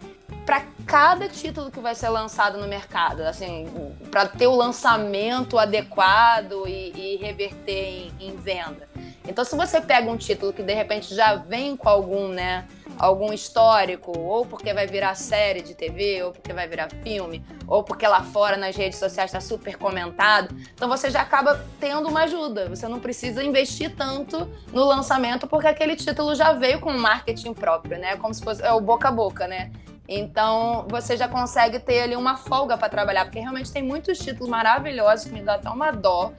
para cada título que vai ser lançado no mercado, assim, para ter o lançamento adequado e, e reverter em, em, venda. Então, se você pega um título que de repente já vem com algum, né, algum histórico, ou porque vai virar série de TV, ou porque vai virar filme, ou porque lá fora nas redes sociais está super comentado. Então você já acaba tendo uma ajuda. Você não precisa investir tanto no lançamento, porque aquele título já veio com um marketing próprio, né? Como se fosse é o boca a boca, né? Então você já consegue ter ali uma folga para trabalhar, porque realmente tem muitos títulos maravilhosos que me dá até uma dó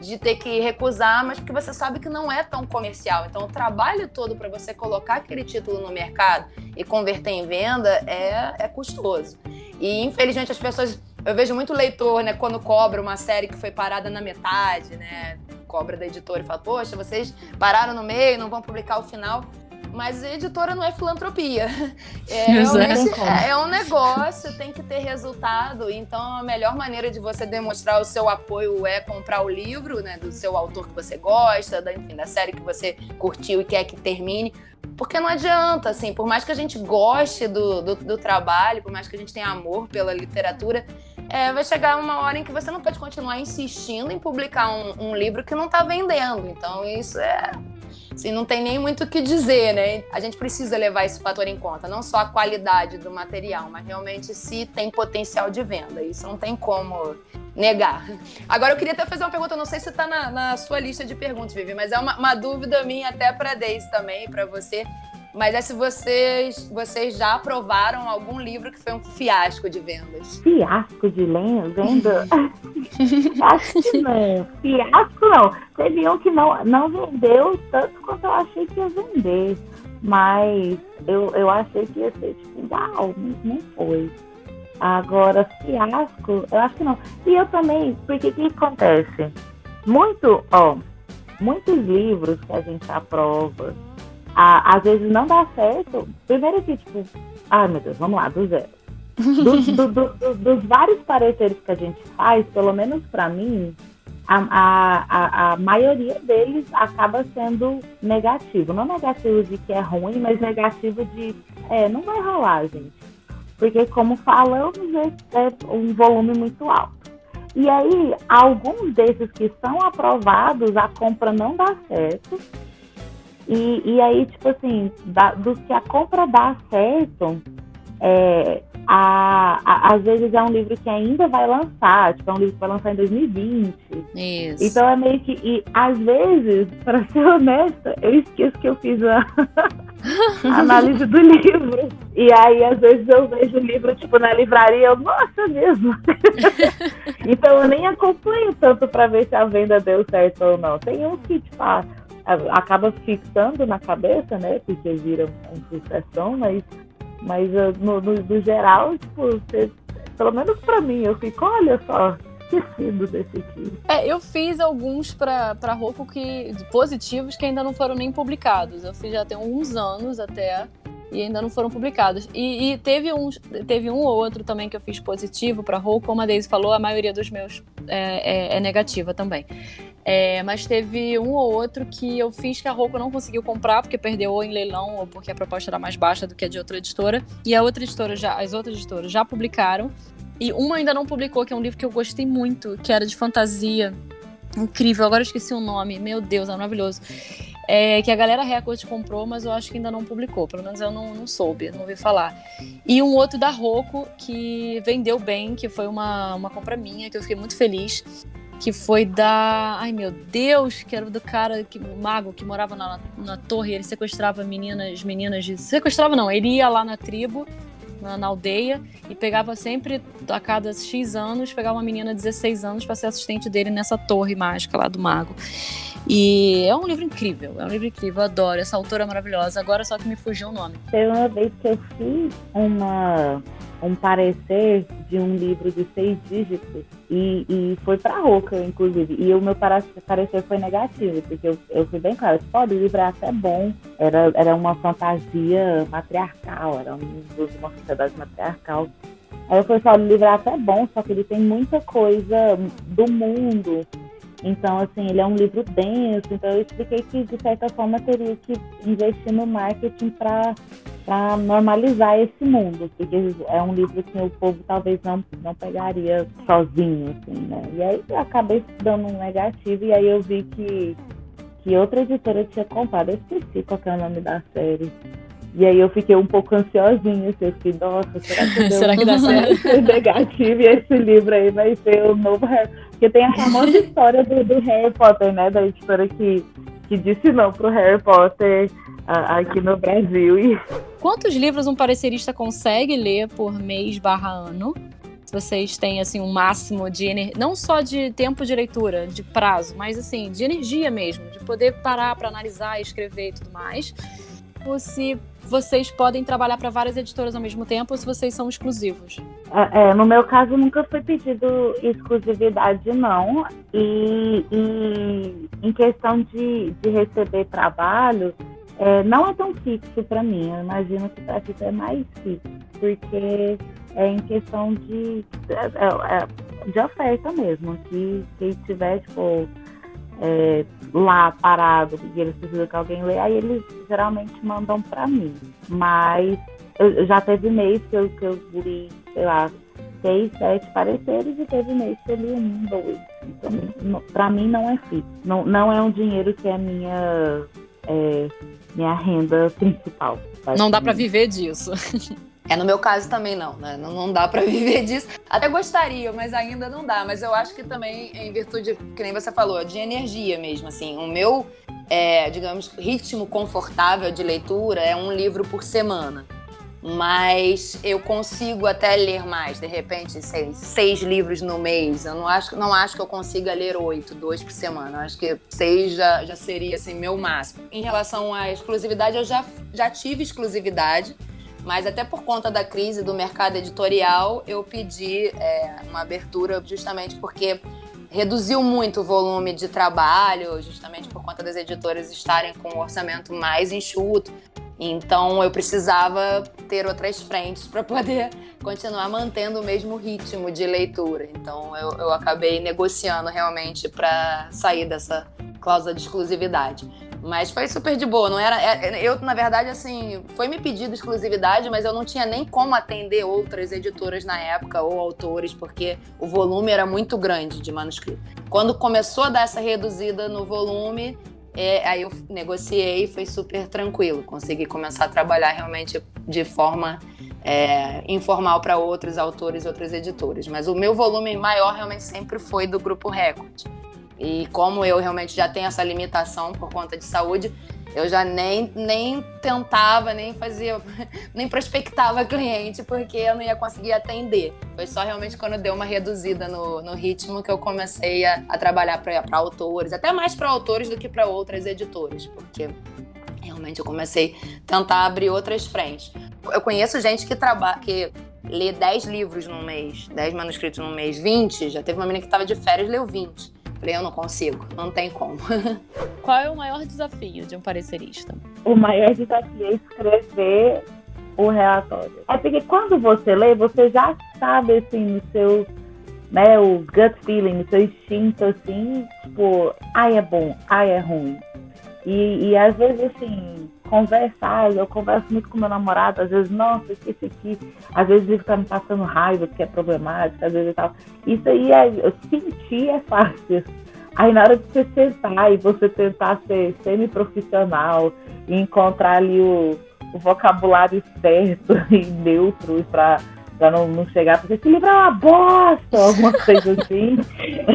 de ter que recusar, mas porque você sabe que não é tão comercial. Então, o trabalho todo para você colocar aquele título no mercado e converter em venda é, é custoso. E, infelizmente, as pessoas. Eu vejo muito leitor, né, quando cobra uma série que foi parada na metade, né? Cobra da editora e fala: Poxa, vocês pararam no meio, não vão publicar o final. Mas editora não é filantropia. É, é, é um negócio, tem que ter resultado. Então, a melhor maneira de você demonstrar o seu apoio é comprar o livro, né? Do seu autor que você gosta, da, enfim, da série que você curtiu e quer que termine. Porque não adianta, assim, por mais que a gente goste do, do, do trabalho, por mais que a gente tenha amor pela literatura, é, vai chegar uma hora em que você não pode continuar insistindo em publicar um, um livro que não está vendendo. Então, isso é Assim, não tem nem muito o que dizer, né? A gente precisa levar esse fator em conta, não só a qualidade do material, mas realmente se tem potencial de venda. Isso não tem como negar. Agora eu queria até fazer uma pergunta, não sei se está na, na, sua lista de perguntas, Vivi, mas é uma, uma dúvida minha até para Deise também, para você. Mas é se vocês, vocês já aprovaram algum livro que foi um fiasco de vendas. Fiasco de venda? Acho que não. Fiasco não. Teve um que não, não vendeu tanto quanto eu achei que ia vender. Mas eu, eu achei que ia ser tipo, uau, mas não foi. Agora, fiasco, eu acho que não. E eu também, porque o que acontece? Muito, ó, muitos livros que a gente aprova, a, às vezes não dá certo. Primeiro que, tipo, ai meu Deus, vamos lá, do zero. Do, do, do, dos vários pareceres que a gente faz, pelo menos para mim, a, a, a, maioria deles acaba sendo negativo. Não negativo de que é ruim, mas negativo de é, não vai rolar, gente. Porque, como falamos, é, é um volume muito alto. E aí, alguns desses que são aprovados, a compra não dá certo. E, e aí, tipo assim, da, dos que a compra dá certo, é, a, a, às vezes é um livro que ainda vai lançar, tipo, é um livro que vai lançar em 2020. Isso. Então é meio que. E às vezes, para ser honesta, eu esqueço que eu fiz a, a análise do livro. E aí, às vezes, eu vejo o livro, tipo, na livraria, eu, nossa, mesmo. então eu nem acompanho tanto para ver se a venda deu certo ou não. Tem um que, tipo, ah, acaba fixando na cabeça, né? Porque viram uma sucessão, mas mas no, no, no, geral, tipo, você, pelo menos pra mim, eu fico, olha só, esquecido desse aqui. É, eu fiz alguns pra, pra Roku que, positivos que ainda não foram nem publicados. Eu fiz já tem alguns anos até e ainda não foram publicados. E, e, teve, um, teve um ou outro também que eu fiz positivo para Roku, como a Daisy falou, a maioria dos meus é, é, é negativa também. É, mas teve um ou outro que eu fiz que a Roku não conseguiu comprar porque perdeu ou em leilão ou porque a proposta era mais baixa do que a de outra editora. E a outra editora já, as outras editoras já publicaram. E uma ainda não publicou, que é um livro que eu gostei muito, que era de fantasia. Incrível, agora eu esqueci o nome. Meu Deus, é maravilhoso. É, que a galera Record comprou, mas eu acho que ainda não publicou. Pelo menos eu não, não soube, não ouvi falar. E um outro da Roku que vendeu bem, que foi uma, uma compra minha, que eu fiquei muito feliz que foi da. Ai meu Deus, que era do cara, que, o mago que morava na, na torre, ele sequestrava meninas, meninas de. Sequestrava não, ele ia lá na tribo, na, na, aldeia, e pegava sempre, a cada X anos, pegava uma menina de 16 anos para ser assistente dele nessa torre mágica lá do mago. E é um livro incrível, é um livro incrível, eu adoro. Essa autora maravilhosa, agora só que me fugiu o nome. Teve uma vez que eu fiz uma um parecer de um livro de seis dígitos e, e foi para a Roca, inclusive. E o meu parecer foi negativo, porque eu, eu fui bem claro, tipo, o livro é até bom, era, era uma fantasia matriarcal, era um, uma sociedade matriarcal. Aí eu falei, só, o livro é até bom, só que ele tem muita coisa do mundo então, assim, ele é um livro denso, então eu expliquei que, de certa forma, teria que investir no marketing para normalizar esse mundo, porque é um livro que o povo talvez não, não pegaria sozinho, assim, né? E aí eu acabei dando um negativo, e aí eu vi que, que outra editora tinha comprado, eu esqueci qual é o nome da série. E aí eu fiquei um pouco ansiosinha, assim, eu fiquei, nossa, será que, deu será que dá certo? negativo e esse livro aí vai ser o novo porque tem a famosa história do, do, Harry Potter, né? Da editora que, que disse não pro Harry Potter aqui no Brasil. E... Quantos livros um parecerista consegue ler por mês barra ano? Se vocês têm assim um máximo de energia, não só de tempo de leitura, de prazo, mas assim, de energia mesmo, de poder parar para analisar, escrever e tudo mais. Ou se vocês podem trabalhar para várias editoras ao mesmo tempo ou se vocês são exclusivos? É, é, no meu caso, nunca foi pedido exclusividade, não. E, e em questão de, de receber trabalho, é, não é tão fixo para mim. Eu imagino que para ti é mais fixo, porque é em questão de, é, é, é de oferta mesmo. Que quem tiver, tipo, é, lá parado e eles precisam que alguém leia, aí eles geralmente mandam para mim. Mas eu, já teve mês que eu, que eu li, sei lá, seis, sete pareceres e teve mês que eu li um, dois. Então, para mim não é fixo. Não, não é um dinheiro que é minha, é, minha renda principal. Não dá para viver disso. É, no meu caso também não, né? Não, não dá para viver disso. Até gostaria, mas ainda não dá. Mas eu acho que também, em virtude, que nem você falou, de energia mesmo, assim. O meu, é, digamos, ritmo confortável de leitura é um livro por semana. Mas eu consigo até ler mais, de repente, seis, seis livros no mês. Eu não acho, não acho que eu consiga ler oito, dois por semana. Eu acho que seis já, já seria assim, meu máximo. Em relação à exclusividade, eu já, já tive exclusividade Mas até por conta da crise do mercado editorial, eu pedi é, uma abertura justamente porque reduziu muito o volume de trabalho, justamente por conta das editoras estarem com um orçamento mais enxuto. Então eu precisava ter outras frentes para poder continuar mantendo o mesmo ritmo de leitura. Então eu, eu acabei negociando realmente para sair dessa cláusula de exclusividade. Mas foi super de boa, não era. É, é, eu, na verdade, assim, foi me pedido exclusividade, mas eu não tinha nem como atender outras editoras na época ou autores, porque o volume era muito grande de manuscrito. Quando começou a dar essa reduzida no volume, é, aí eu negociei e foi super tranquilo. Consegui começar a trabalhar realmente de forma é, informal para outros autores outras editoras. Mas o meu volume maior realmente sempre foi do Grupo Record. E como eu realmente já tenho essa limitação por conta de saúde, eu já nem, nem tentava, nem fazia, nem prospectava cliente, porque eu não ia conseguir atender. Foi só realmente quando deu uma reduzida no, no ritmo que eu comecei a, a trabalhar para autores, até mais para autores do que para outras editoras, porque realmente eu comecei a tentar abrir outras frentes. Eu conheço gente que trabalha, que lê 10 livros no mês, 10 manuscritos no mês, 20, já teve uma menina que estava de férias leu 20. Falei, eu não consigo, não tem como. Qual é o maior desafio de um parecerista? O maior desafio é escrever o relatório. É porque quando você lê, você já sabe, assim, no seu, né, o gut feeling, no seu instinto, assim, tipo, ai é bom, ai é ruim. E, e às vezes, assim, conversar, eu converso muito com meu namorado, às vezes, nossa, esse aqui, às vezes ele tá me passando raiva, que é problemático, às vezes e tal. Isso aí, é, eu sentir é fácil. Aí na hora de você sentar e você tentar ser semi-profissional e encontrar ali o, o vocabulário certo e neutro para não, não chegar, porque esse livro é uma bosta, alguma coisa assim.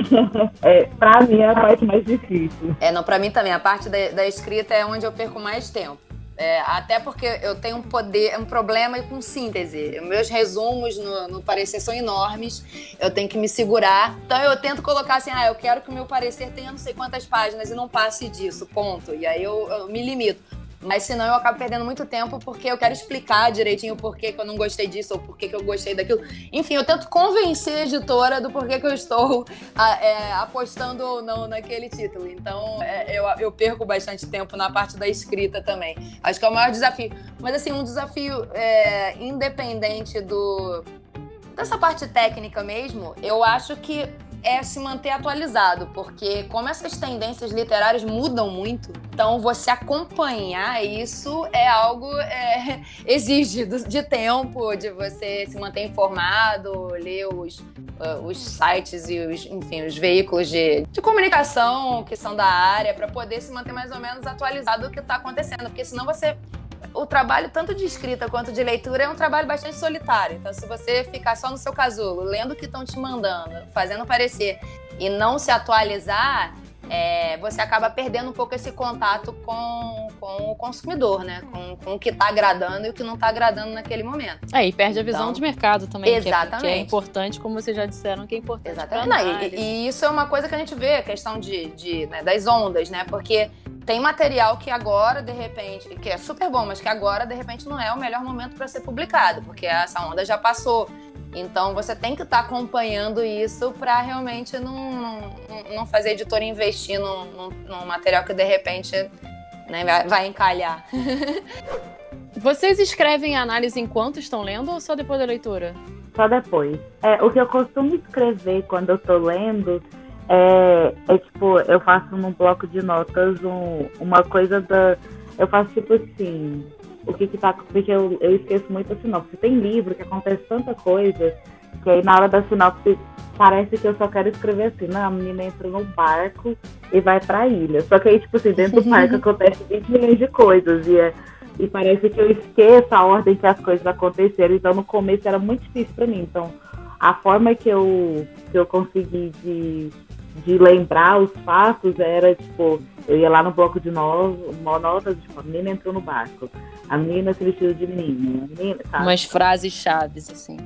é, para mim é a parte mais difícil. É, não, para mim também, a parte da, da escrita é onde eu perco mais tempo. É, até porque eu tenho um poder, um problema com síntese. Meus resumos no, no, parecer são enormes, eu tenho que me segurar. Então eu tento colocar assim: ah, eu quero que o meu parecer tenha não sei quantas páginas e não passe disso, ponto. E aí eu, eu me limito. Mas senão eu acabo perdendo muito tempo porque eu quero explicar direitinho o porquê que eu não gostei disso ou porquê que eu gostei daquilo. Enfim, eu tento convencer a editora do porquê que eu estou é, apostando ou não naquele título. Então é, eu, eu perco bastante tempo na parte da escrita também. Acho que é o maior desafio. Mas assim, um desafio é, independente do dessa parte técnica mesmo, eu acho que é se manter atualizado, porque como essas tendências literárias mudam muito, então você acompanhar isso é algo é, exige de tempo, de você se manter informado, ler os, uh, os sites e os, enfim, os veículos de, de comunicação que são da área para poder se manter mais ou menos atualizado do que está acontecendo, porque senão você o trabalho, tanto de escrita quanto de leitura, é um trabalho bastante solitário. Então, se você ficar só no seu casulo, lendo o que estão te mandando, fazendo parecer e não se atualizar, é, você acaba perdendo um pouco esse contato com, com o consumidor, né? Com, com o que está agradando e o que não está agradando naquele momento. É, e perde a visão então, de mercado também. Exatamente. Que é, que é, importante, como vocês já disseram, que é importante. Exatamente. Não, e, e, isso é uma coisa que a gente vê, a questão de, de né, das ondas, né? Porque tem material que agora, de repente, que é super bom, mas que agora, de repente, não é o melhor momento para ser publicado, porque essa onda já passou. Então você tem que estar tá acompanhando isso para realmente não, não, não fazer a editora investir num, num, num material que de repente né, vai, encalhar. Vocês escrevem análise enquanto estão lendo ou só depois da leitura? Só depois. É, o que eu costumo escrever quando eu estou lendo é, é tipo, eu faço num bloco de notas um, uma coisa da. Eu faço tipo assim, o que que tá. Porque eu, eu esqueço muito a sinopse. Tem livro que acontece tanta coisa que aí na hora da sinopse parece que eu só quero escrever assim, não, a menina entra no barco e vai pra ilha. Só que aí, tipo assim, dentro do barco acontece 20 milhões de coisas. E, é, e parece que eu esqueço a ordem que as coisas aconteceram. Então no começo era muito difícil pra mim. Então a forma que eu, que eu consegui de de lembrar os fatos era, tipo, eu ia lá no bloco de notas, tipo, a menina entrou no barco, a menina se vestiu de menina, a menina, sabe? Umas frases chaves, assim.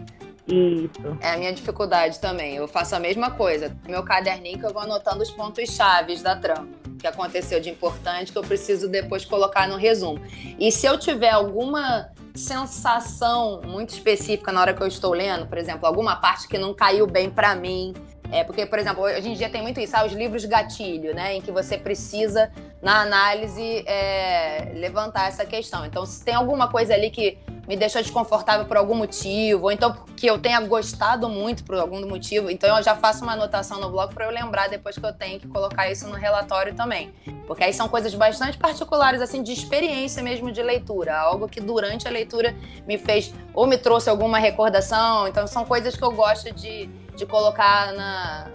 Isso. É a minha dificuldade também. Eu faço a mesma coisa. Meu caderninho que eu vou anotando os pontos chaves da trama. Que aconteceu de importante que eu preciso depois colocar no resumo. E se eu tiver alguma sensação muito específica na hora que eu estou lendo, por exemplo, alguma parte que não caiu bem para mim. É porque, por exemplo, hoje em dia tem muito isso, ah, os livros gatilho, né? Em que você precisa, na análise, é, levantar essa questão. Então, se tem alguma coisa ali que me deixou desconfortável por algum motivo, ou então que eu tenha gostado muito por algum motivo, então eu já faço uma anotação no blog para eu lembrar depois que eu tenho que colocar isso no relatório também. Porque aí são coisas bastante particulares, assim, de experiência mesmo de leitura, algo que durante a leitura me fez ou me trouxe alguma recordação, então são coisas que eu gosto de, de colocar na,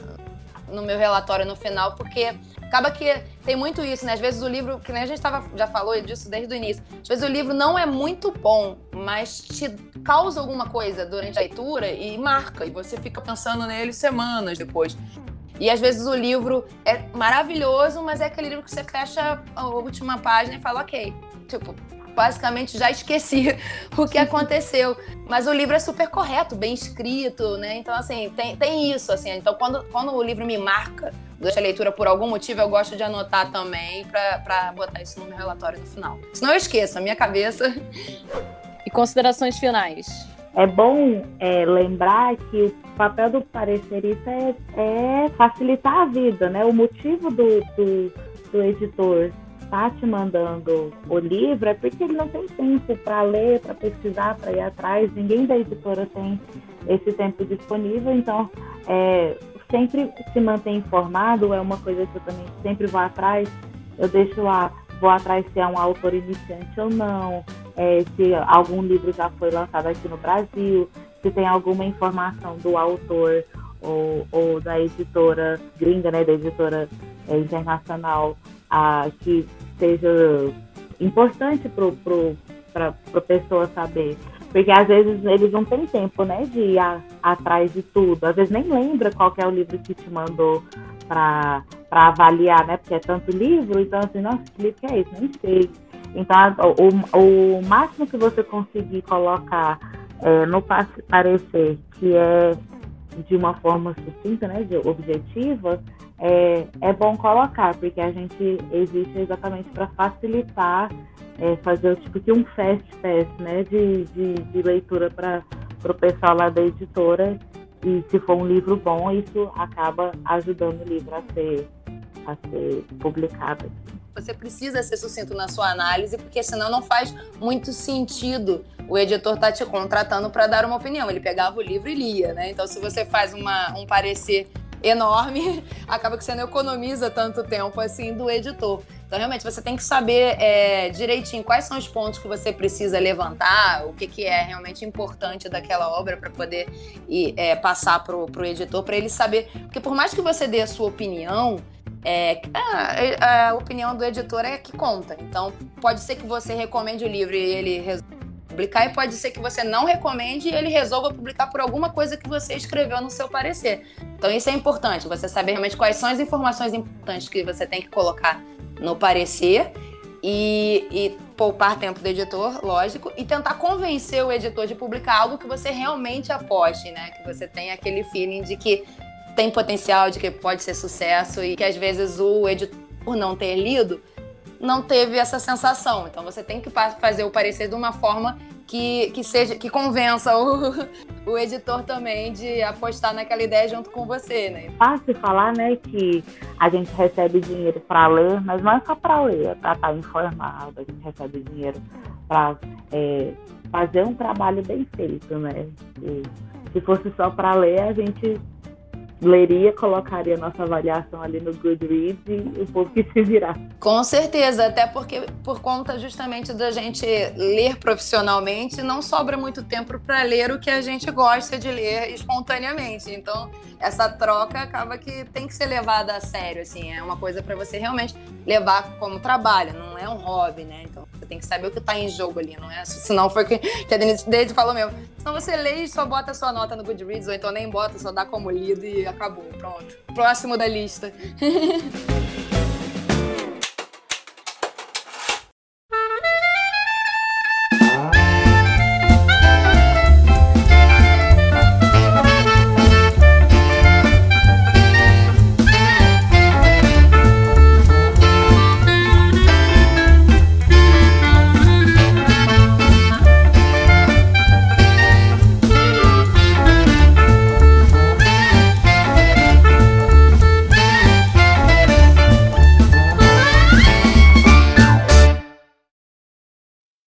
no meu relatório no final, porque acaba que tem muito isso, né? Às vezes o livro, que nem a gente tava, já falou disso desde o início, às vezes o livro não é muito bom, mas te causa alguma coisa durante a leitura e marca, e você fica pensando nele semanas depois. E às vezes o livro é maravilhoso, mas é aquele livro que você fecha a última página e fala, ok. Tipo, basicamente já esqueci o que aconteceu. Mas o livro é super correto, bem escrito, né? Então, assim, tem, tem isso, assim. Então, quando, quando o livro me marca durante a leitura por algum motivo, eu gosto de anotar também para botar isso no meu relatório no final. Senão eu esqueço, a minha cabeça. E considerações finais? É bom é, lembrar que o papel do parecerista é, é, facilitar a vida, né? O motivo do, do, do editor está te mandando o livro é porque ele não tem tempo para ler, para pesquisar, para ir atrás. Ninguém da editora tem esse tempo disponível, então é, sempre se manter informado é uma coisa que eu também sempre vou atrás. Eu deixo lá, vou atrás se é um autor iniciante ou não, é, se algum livro já foi lançado aqui no Brasil, se tem alguma informação do autor ou, ou da editora gringa, né, da editora é, internacional, a, que seja importante para a pessoa saber. Porque às vezes eles não têm tempo, né, de ir a, atrás de tudo. Às vezes nem lembra qual é o livro que te mandou para avaliar, né? Porque é tanto livro, então assim, nossa, que livro que é esse? Nem sei. Então, o, o máximo que você conseguir colocar é, no parecer, que é de uma forma sucinta, né, de objetiva, é, é bom colocar, porque a gente existe exatamente para facilitar, é, fazer o tipo de um fast test, né, de, de, de leitura para o pessoal lá da editora. E se for um livro bom, isso acaba ajudando o livro a ser, a ser publicado. Você precisa ser sucinto na sua análise, porque senão não faz muito sentido o editor tá te contratando para dar uma opinião. Ele pegava o livro e lia, né? Então, se você faz uma, um parecer enorme, acaba que você não economiza tanto tempo assim do editor. Então, realmente, você tem que saber é, direitinho quais são os pontos que você precisa levantar, o que, que é realmente importante daquela obra para poder ir, é, passar para o editor, para ele saber. Porque, por mais que você dê a sua opinião, é, a, a, opinião do editor é que conta. Então, pode ser que você recomende o livro e ele publicar e pode ser que você não recomende e ele resolva publicar por alguma coisa que você escreveu no seu parecer. Então isso é importante, você saber realmente quais são as informações importantes que você tem que colocar no parecer e, e poupar tempo do editor, lógico, e tentar convencer o editor de publicar algo que você realmente aposte, né? Que você tenha aquele feeling de que tem potencial, de que pode ser sucesso e que às vezes o editor, não ter lido, não teve essa sensação. Então você tem que fazer o parecer de uma forma que, que seja que convença o, o editor também de apostar naquela ideia junto com você, né? Fácil falar, né, que a gente recebe dinheiro para ler, mas não é só para ler, é para estar tá informado. A gente recebe dinheiro para é, fazer um trabalho bem feito, né? E, se fosse só para ler, a gente leria, colocaria nossa avaliação ali no Goodreads e o povo que se virar. Com certeza, até porque por conta justamente da gente ler profissionalmente, não sobra muito tempo para ler o que a gente gosta de ler espontaneamente. Então, essa troca acaba que tem que ser levada a sério, assim, é uma coisa para você realmente levar como trabalho, não é um hobby, né? Então, você tem que saber o que está em jogo ali, não é? Senão foi que, que a Denise desde falou mesmo. Senão você lê e só bota a sua nota no Goodreads, ou então nem bota, só dá como lido e acabou. Pronto. Próximo da lista.